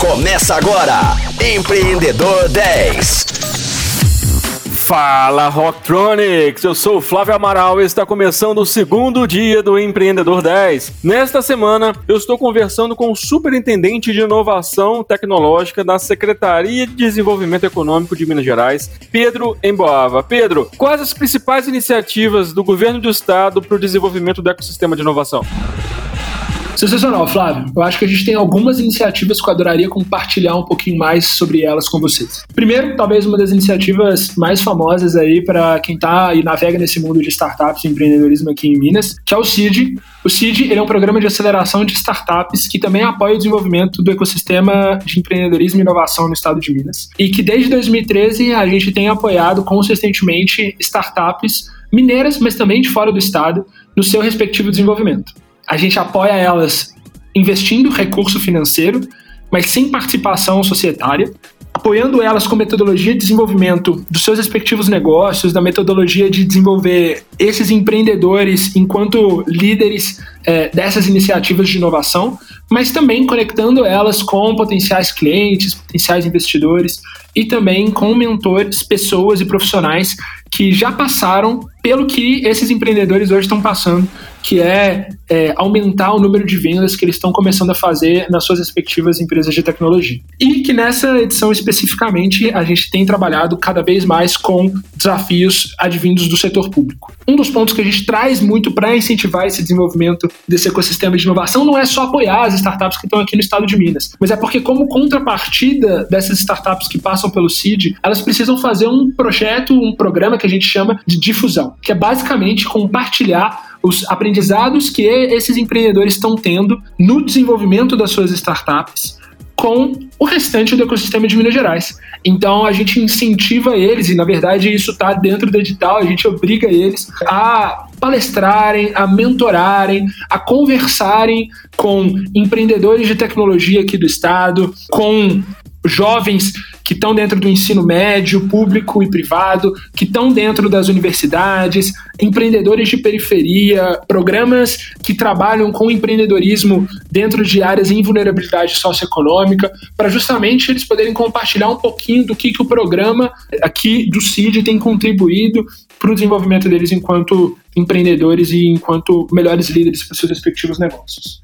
Começa agora, Empreendedor 10. Fala Rocktronics, eu sou o Flávio Amaral e está começando o segundo dia do Empreendedor 10. Nesta semana, eu estou conversando com o Superintendente de Inovação Tecnológica da Secretaria de Desenvolvimento Econômico de Minas Gerais, Pedro Emboava. Pedro, quais as principais iniciativas do governo do estado para o desenvolvimento do ecossistema de inovação? Sensacional, Flávio. Eu acho que a gente tem algumas iniciativas que eu adoraria compartilhar um pouquinho mais sobre elas com vocês. Primeiro, talvez uma das iniciativas mais famosas aí para quem está e navega nesse mundo de startups e empreendedorismo aqui em Minas, que é o CID. O CID ele é um programa de aceleração de startups que também apoia o desenvolvimento do ecossistema de empreendedorismo e inovação no estado de Minas. E que desde 2013 a gente tem apoiado consistentemente startups mineiras, mas também de fora do estado, no seu respectivo desenvolvimento a gente apoia elas investindo recurso financeiro, mas sem participação societária, apoiando elas com metodologia de desenvolvimento dos seus respectivos negócios, da metodologia de desenvolver esses empreendedores enquanto líderes é, dessas iniciativas de inovação, mas também conectando elas com potenciais clientes, potenciais investidores e também com mentores, pessoas e profissionais que já passaram pelo que esses empreendedores hoje estão passando, que é, é, aumentar o número de vendas que eles estão começando a fazer nas suas respectivas empresas de tecnologia. E que nessa edição especificamente a gente tem trabalhado cada vez mais com desafios advindos do setor público. Um dos pontos que a gente traz muito para incentivar esse desenvolvimento desse ecossistema de inovação não é só apoiar as startups que estão aqui no estado de Minas, mas é porque como contrapartida dessas startups que passam pelo CID, elas precisam fazer um projeto, um programa que a gente chama de difusão, que é basicamente compartilhar os aprendizados que esses empreendedores estão tendo no desenvolvimento das suas startups com o restante do ecossistema de Minas Gerais. Então a gente incentiva eles, e na verdade isso está dentro do edital, a gente obriga eles a palestrarem, a mentorarem, a conversarem com empreendedores de tecnologia aqui do estado, com jovens que estão dentro do ensino médio, público e privado, que estão dentro das universidades, empreendedores de periferia, programas que trabalham com empreendedorismo dentro de áreas em vulnerabilidade socioeconômica, para justamente eles poderem compartilhar um pouquinho do que, que o programa aqui do CID tem contribuído para o desenvolvimento deles enquanto empreendedores e enquanto melhores líderes para seus respectivos negócios.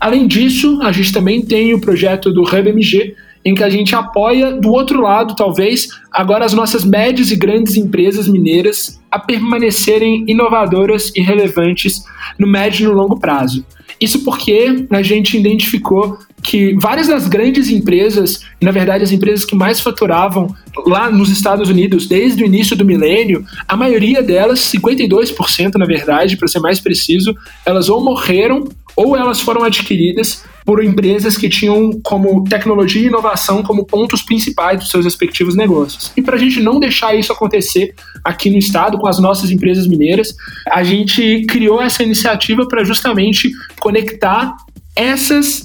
Além disso, a gente também tem o projeto do HubMG, em que a gente apoia, do outro lado, talvez, agora as nossas médias e grandes empresas mineiras a permanecerem inovadoras e relevantes no médio e no longo prazo. Isso porque a gente identificou que várias das grandes empresas, na verdade as empresas que mais faturavam lá nos Estados Unidos desde o início do milênio, a maioria delas, 52% na verdade, para ser mais preciso, elas ou morreram ou elas foram adquiridas por empresas que tinham como tecnologia e inovação como pontos principais dos seus respectivos negócios. E para a gente não deixar isso acontecer aqui no estado com as nossas empresas mineiras, a gente criou essa iniciativa para justamente conectar essas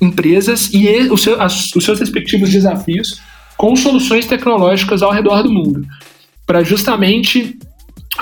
empresas e os seus respectivos desafios com soluções tecnológicas ao redor do mundo, para justamente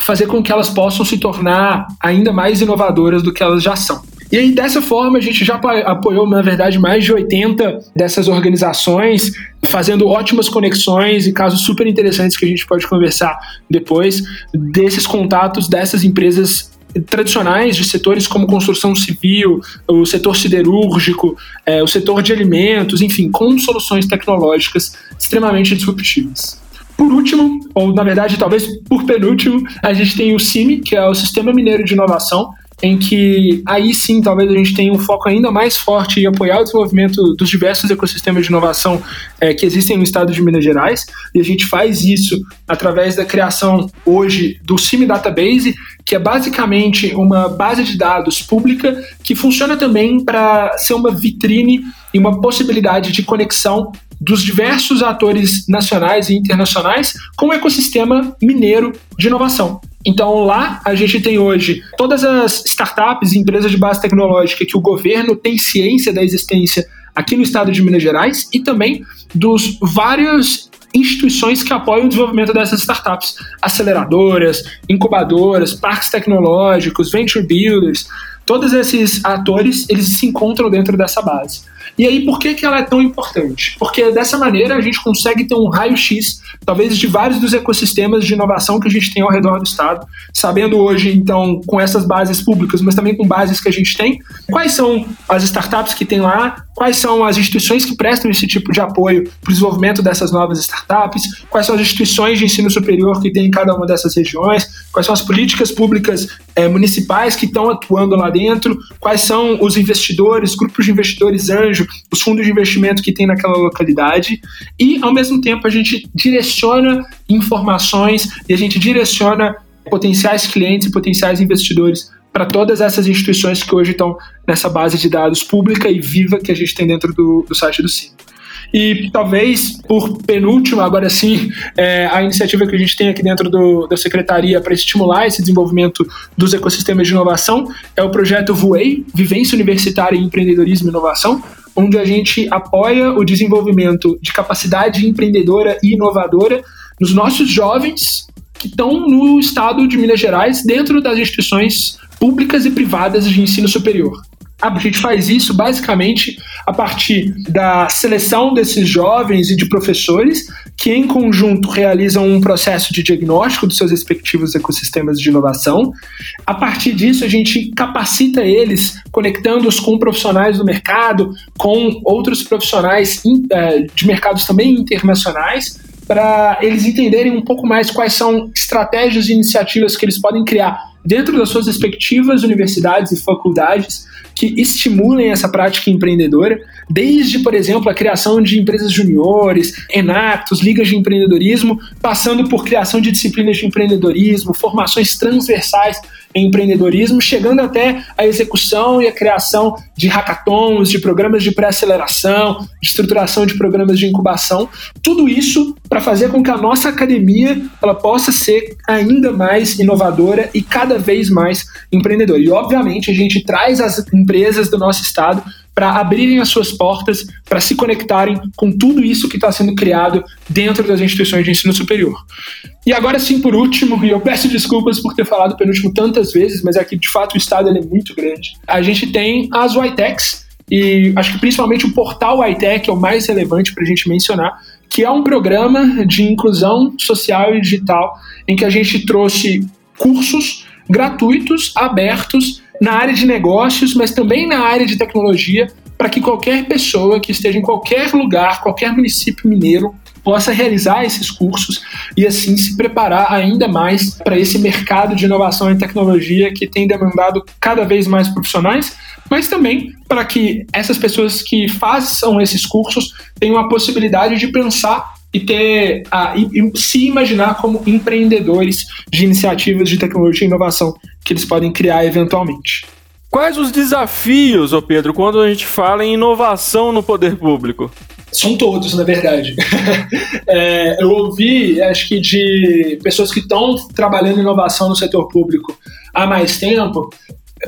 fazer com que elas possam se tornar ainda mais inovadoras do que elas já são. E aí, dessa forma, a gente já apoiou, na verdade, mais de 80 dessas organizações, fazendo ótimas conexões e casos super interessantes que a gente pode conversar depois, desses contatos dessas empresas tradicionais de setores como construção civil, o setor siderúrgico, é, o setor de alimentos, enfim, com soluções tecnológicas extremamente disruptivas. Por último, ou na verdade talvez por penúltimo, a gente tem o CIMI, que é o Sistema Mineiro de Inovação, em que aí sim talvez a gente tenha um foco ainda mais forte em apoiar o desenvolvimento dos diversos ecossistemas de inovação é, que existem no estado de Minas Gerais, e a gente faz isso através da criação hoje do CIMI Database, que é basicamente uma base de dados pública que funciona também para ser uma vitrine e uma possibilidade de conexão dos diversos atores nacionais e internacionais com o ecossistema mineiro de inovação. Então lá a gente tem hoje todas as startups e empresas de base tecnológica que o governo tem ciência da existência aqui no estado de Minas Gerais e também dos vários instituições que apoiam o desenvolvimento dessas startups, aceleradoras, incubadoras, parques tecnológicos, venture builders, todos esses atores eles se encontram dentro dessa base. E aí, por que, que ela é tão importante? Porque dessa maneira a gente consegue ter um raio-x, talvez, de vários dos ecossistemas de inovação que a gente tem ao redor do Estado, sabendo hoje, então, com essas bases públicas, mas também com bases que a gente tem, quais são as startups que tem lá, quais são as instituições que prestam esse tipo de apoio para o desenvolvimento dessas novas startups, quais são as instituições de ensino superior que tem em cada uma dessas regiões, quais são as políticas públicas é, municipais que estão atuando lá dentro, quais são os investidores, grupos de investidores anjo, os fundos de investimento que tem naquela localidade, e ao mesmo tempo a gente direciona informações e a gente direciona potenciais clientes e potenciais investidores para todas essas instituições que hoje estão nessa base de dados pública e viva que a gente tem dentro do, do site do CIM. E talvez, por penúltimo, agora sim, é, a iniciativa que a gente tem aqui dentro do, da Secretaria para estimular esse desenvolvimento dos ecossistemas de inovação é o projeto VUEI, Vivência Universitária em Empreendedorismo e Inovação, onde a gente apoia o desenvolvimento de capacidade empreendedora e inovadora nos nossos jovens que estão no estado de Minas Gerais, dentro das instituições públicas e privadas de ensino superior. A gente faz isso basicamente a partir da seleção desses jovens e de professores que, em conjunto, realizam um processo de diagnóstico dos seus respectivos ecossistemas de inovação. A partir disso, a gente capacita eles, conectando-os com profissionais do mercado, com outros profissionais eh, de mercados também internacionais, para eles entenderem um pouco mais quais são estratégias e iniciativas que eles podem criar dentro das suas respectivas universidades e faculdades que estimulem essa prática empreendedora, desde, por exemplo, a criação de empresas juniores, enactos, ligas de empreendedorismo, passando por criação de disciplinas de empreendedorismo, formações transversais em empreendedorismo, chegando até a execução e a criação de hackathons, de programas de pré-aceleração, de estruturação de programas de incubação, tudo isso para fazer com que a nossa academia ela possa ser ainda mais inovadora e cada vez mais empreendedora. E obviamente a gente traz as empresas do nosso estado para abrirem as suas portas, para se conectarem com tudo isso que está sendo criado dentro das instituições de ensino superior. E agora sim, por último, e eu peço desculpas por ter falado penúltimo tantas vezes, mas é que de fato o estado é muito grande. A gente tem as YTECs, e acho que principalmente o portal YTech é o mais relevante para a gente mencionar, que é um programa de inclusão social e digital em que a gente trouxe cursos gratuitos, abertos, na área de negócios, mas também na área de tecnologia, para que qualquer pessoa que esteja em qualquer lugar, qualquer município mineiro, possa realizar esses cursos e assim se preparar ainda mais para esse mercado de inovação e tecnologia que tem demandado cada vez mais profissionais, mas também para que essas pessoas que façam esses cursos tenham a possibilidade de pensar e ter a, e, e se imaginar como empreendedores de iniciativas de tecnologia e inovação que eles podem criar eventualmente. Quais os desafios, ô Pedro, quando a gente fala em inovação no poder público? São todos, na verdade. é, eu ouvi, acho que de pessoas que estão trabalhando em inovação no setor público há mais tempo,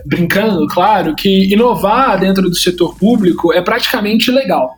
brincando, claro, que inovar dentro do setor público é praticamente legal.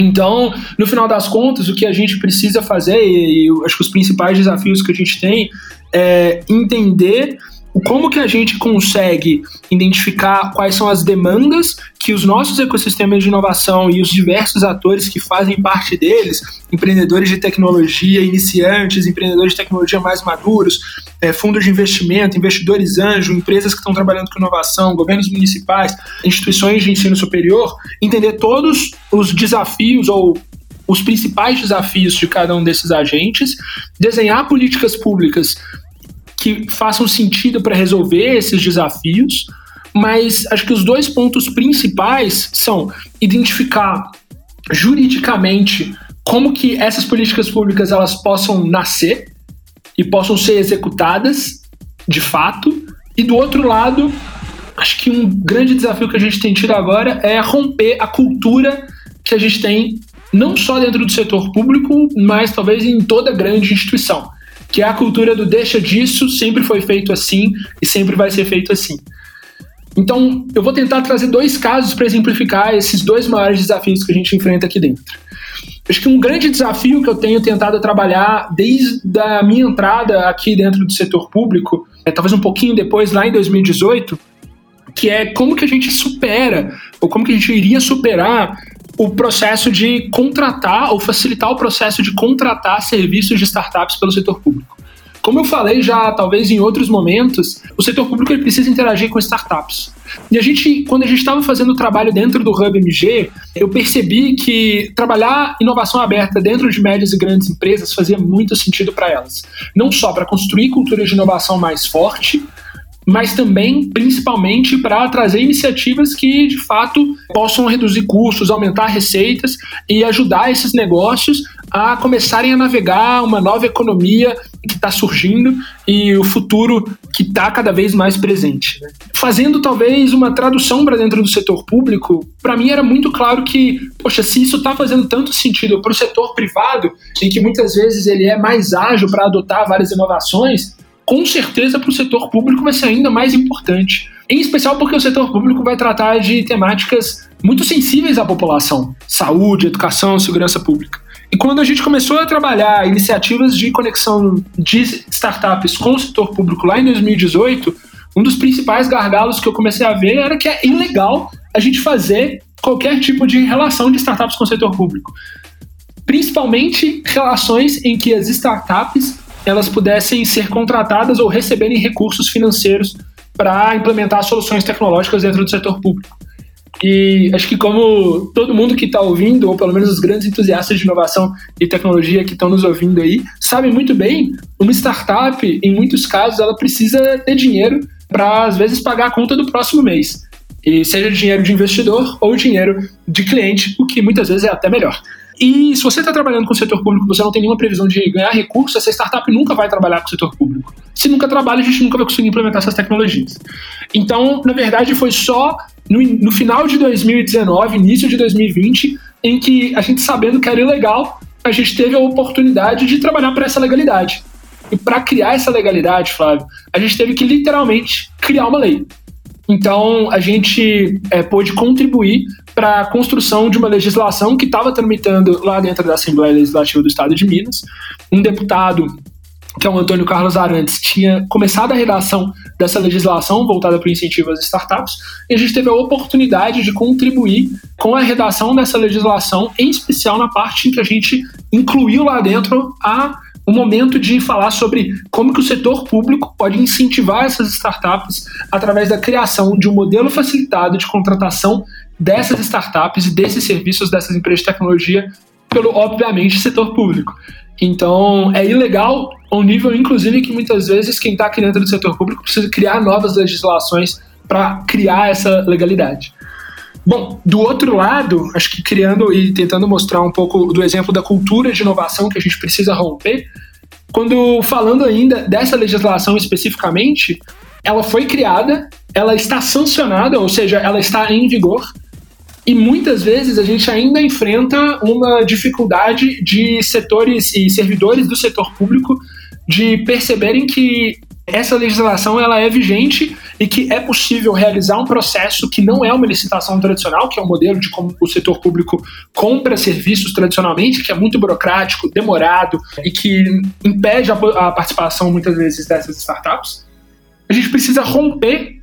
Então, no final das contas, o que a gente precisa fazer, e eu acho que os principais desafios que a gente tem é entender como que a gente consegue identificar quais são as demandas que os nossos ecossistemas de inovação e os diversos atores que fazem parte deles, empreendedores de tecnologia iniciantes, empreendedores de tecnologia mais maduros, é, fundos de investimento, investidores anjo, empresas que estão trabalhando com inovação, governos municipais, instituições de ensino superior, entender todos os desafios ou os principais desafios de cada um desses agentes, desenhar políticas públicas que façam sentido para resolver esses desafios, mas acho que os dois pontos principais são identificar juridicamente como que essas políticas públicas elas possam nascer e possam ser executadas de fato, e do outro lado, acho que um grande desafio que a gente tem tido agora é romper a cultura que a gente tem não só dentro do setor público, mas talvez em toda grande instituição que é a cultura do deixa disso, sempre foi feito assim e sempre vai ser feito assim. Então, eu vou tentar trazer dois casos para exemplificar esses dois maiores desafios que a gente enfrenta aqui dentro. Acho que um grande desafio que eu tenho tentado trabalhar desde a minha entrada aqui dentro do setor público, é, talvez um pouquinho depois, lá em 2018, que é como que a gente supera, ou como que a gente iria superar o processo de contratar ou facilitar o processo de contratar serviços de startups pelo setor público. Como eu falei já, talvez em outros momentos, o setor público ele precisa interagir com startups. E a gente, quando a gente estava fazendo o trabalho dentro do Hub MG, eu percebi que trabalhar inovação aberta dentro de médias e grandes empresas fazia muito sentido para elas. Não só para construir culturas de inovação mais forte, mas também, principalmente, para trazer iniciativas que, de fato, possam reduzir custos, aumentar receitas e ajudar esses negócios a começarem a navegar uma nova economia que está surgindo e o futuro que está cada vez mais presente. Fazendo talvez uma tradução para dentro do setor público, para mim era muito claro que, poxa, se isso está fazendo tanto sentido para o setor privado, em que muitas vezes ele é mais ágil para adotar várias inovações, com certeza para o setor público vai ser ainda mais importante. Em especial porque o setor público vai tratar de temáticas muito sensíveis à população: saúde, educação, segurança pública. E quando a gente começou a trabalhar iniciativas de conexão de startups com o setor público lá em 2018, um dos principais gargalos que eu comecei a ver era que é ilegal a gente fazer qualquer tipo de relação de startups com o setor público. Principalmente relações em que as startups elas pudessem ser contratadas ou receberem recursos financeiros para implementar soluções tecnológicas dentro do setor público. E acho que como todo mundo que está ouvindo, ou pelo menos os grandes entusiastas de inovação e tecnologia que estão nos ouvindo aí, sabem muito bem, uma startup, em muitos casos, ela precisa ter dinheiro para, às vezes, pagar a conta do próximo mês. E seja dinheiro de investidor ou dinheiro de cliente, o que muitas vezes é até melhor. E se você está trabalhando com o setor público, você não tem nenhuma previsão de ganhar recursos, essa startup nunca vai trabalhar com o setor público. Se nunca trabalha, a gente nunca vai conseguir implementar essas tecnologias. Então, na verdade, foi só no, no final de 2019, início de 2020, em que a gente sabendo que era ilegal, a gente teve a oportunidade de trabalhar para essa legalidade. E para criar essa legalidade, Flávio, a gente teve que literalmente criar uma lei. Então, a gente é, pôde contribuir para a construção de uma legislação que estava tramitando lá dentro da Assembleia Legislativa do Estado de Minas. Um deputado, que é o Antônio Carlos Arantes, tinha começado a redação dessa legislação voltada para o incentivo às startups, e a gente teve a oportunidade de contribuir com a redação dessa legislação, em especial na parte em que a gente incluiu lá dentro a o momento de falar sobre como que o setor público pode incentivar essas startups através da criação de um modelo facilitado de contratação dessas startups e desses serviços dessas empresas de tecnologia pelo, obviamente, setor público. Então, é ilegal ao nível, inclusive, que muitas vezes quem está aqui dentro do setor público precisa criar novas legislações para criar essa legalidade. Bom, do outro lado, acho que criando e tentando mostrar um pouco do exemplo da cultura de inovação que a gente precisa romper, quando falando ainda dessa legislação especificamente, ela foi criada, ela está sancionada, ou seja, ela está em vigor, e muitas vezes a gente ainda enfrenta uma dificuldade de setores e servidores do setor público de perceberem que essa legislação ela é vigente e que é possível realizar um processo que não é uma licitação tradicional, que é um modelo de como o setor público compra serviços tradicionalmente, que é muito burocrático, demorado e que impede a, participação muitas vezes dessas startups. A gente precisa romper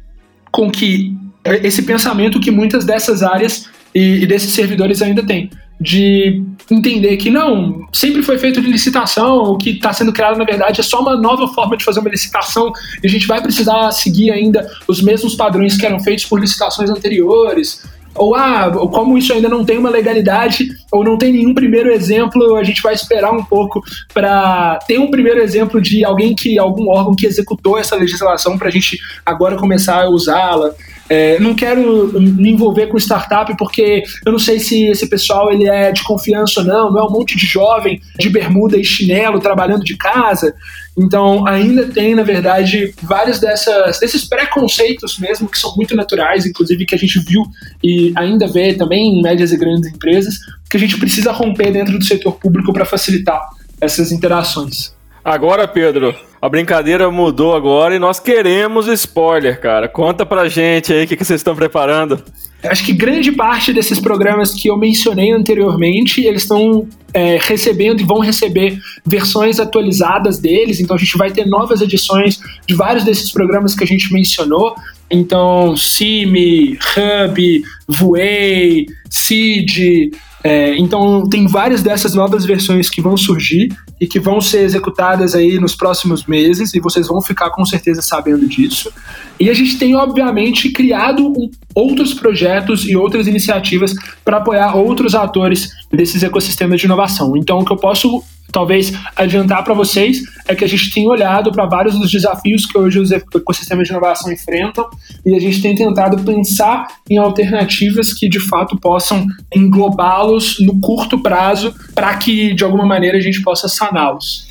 com que esse pensamento que muitas dessas áreas e desses servidores ainda têm de entender que não, sempre foi feito de licitação, o que está sendo criado na verdade é só uma nova forma de fazer uma licitação e a gente vai precisar seguir ainda os mesmos padrões que eram feitos por licitações anteriores. Ou ah, como isso ainda não tem uma legalidade ou não tem nenhum primeiro exemplo, a gente vai esperar um pouco para ter um primeiro exemplo de alguém que algum órgão que executou essa legislação para a gente agora começar a usá-la. É, não quero me envolver com startup porque eu não sei se esse pessoal ele é de confiança ou não, não é um monte de jovem de bermuda e chinelo trabalhando de casa. Então, ainda tem, na verdade, vários dessas, desses preconceitos mesmo, que são muito naturais, inclusive que a gente viu e ainda vê também em médias e grandes empresas, que a gente precisa romper dentro do setor público para facilitar essas interações. Agora, Pedro, a brincadeira mudou agora e nós queremos spoiler, cara. Conta pra gente aí o que, que vocês estão preparando. Acho que grande parte desses programas que eu mencionei anteriormente, eles estão é, recebendo e vão receber versões atualizadas deles, então a gente vai ter novas edições de vários desses programas que a gente mencionou. Então, CIMI, Hub, Vuei, Seed, é, então tem várias dessas novas versões que vão surgir e que vão ser executadas aí nos próximos meses e vocês vão ficar com certeza sabendo disso. E a gente tem obviamente criado um, outros projetos e outras iniciativas para apoiar outros atores desses ecossistemas de inovação. Então o que eu posso talvez adiantar para vocês é que a gente tem olhado para vários dos desafios que hoje os ecossistemas de inovação enfrentam e a gente tem tentado pensar em alternativas que de fato possam englobá-los no curto prazo para que de alguma maneira a gente possa saná-los.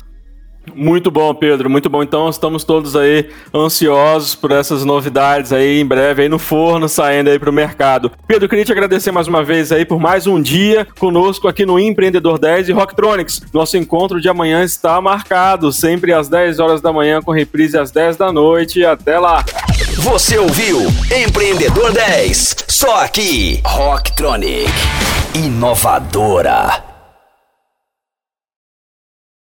Muito bom, Pedro, muito bom. Então estamos todos aí ansiosos por essas novidades aí em breve aí no forno saindo aí para o mercado. Pedro, queria te agradecer mais uma vez aí por mais um dia conosco aqui no Empreendedor 10 e Rocktronics. Nosso encontro de amanhã está marcado, sempre às 10 horas da manhã com reprise às 10 da noite. Até lá. Você ouviu Empreendedor 10, só aqui Rocktronic, inovadora.